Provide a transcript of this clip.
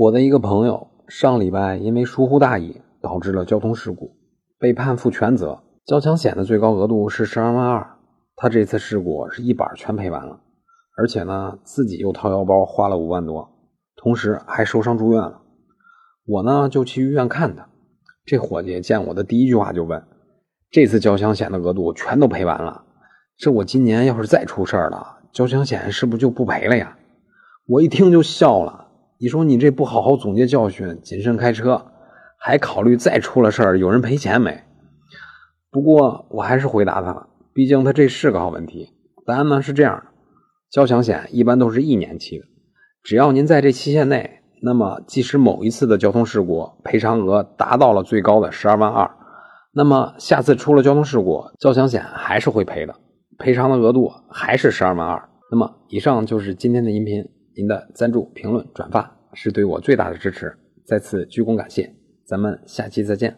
我的一个朋友上礼拜因为疏忽大意导致了交通事故，被判负全责。交强险的最高额度是十二万二，他这次事故是一板全赔完了，而且呢自己又掏腰包花了五万多，同时还受伤住院了。我呢就去医院看他，这伙计见我的第一句话就问：“这次交强险的额度全都赔完了，这我今年要是再出事儿了，交强险是不是就不赔了呀？”我一听就笑了。你说你这不好好总结教训，谨慎开车，还考虑再出了事儿有人赔钱没？不过我还是回答他了，毕竟他这是个好问题。答案呢是这样的：交强险一般都是一年期的，只要您在这期限内，那么即使某一次的交通事故赔偿额达到了最高的十二万二，那么下次出了交通事故，交强险还是会赔的，赔偿的额度还是十二万二。那么以上就是今天的音频。您的赞助、评论、转发是对我最大的支持，再次鞠躬感谢。咱们下期再见。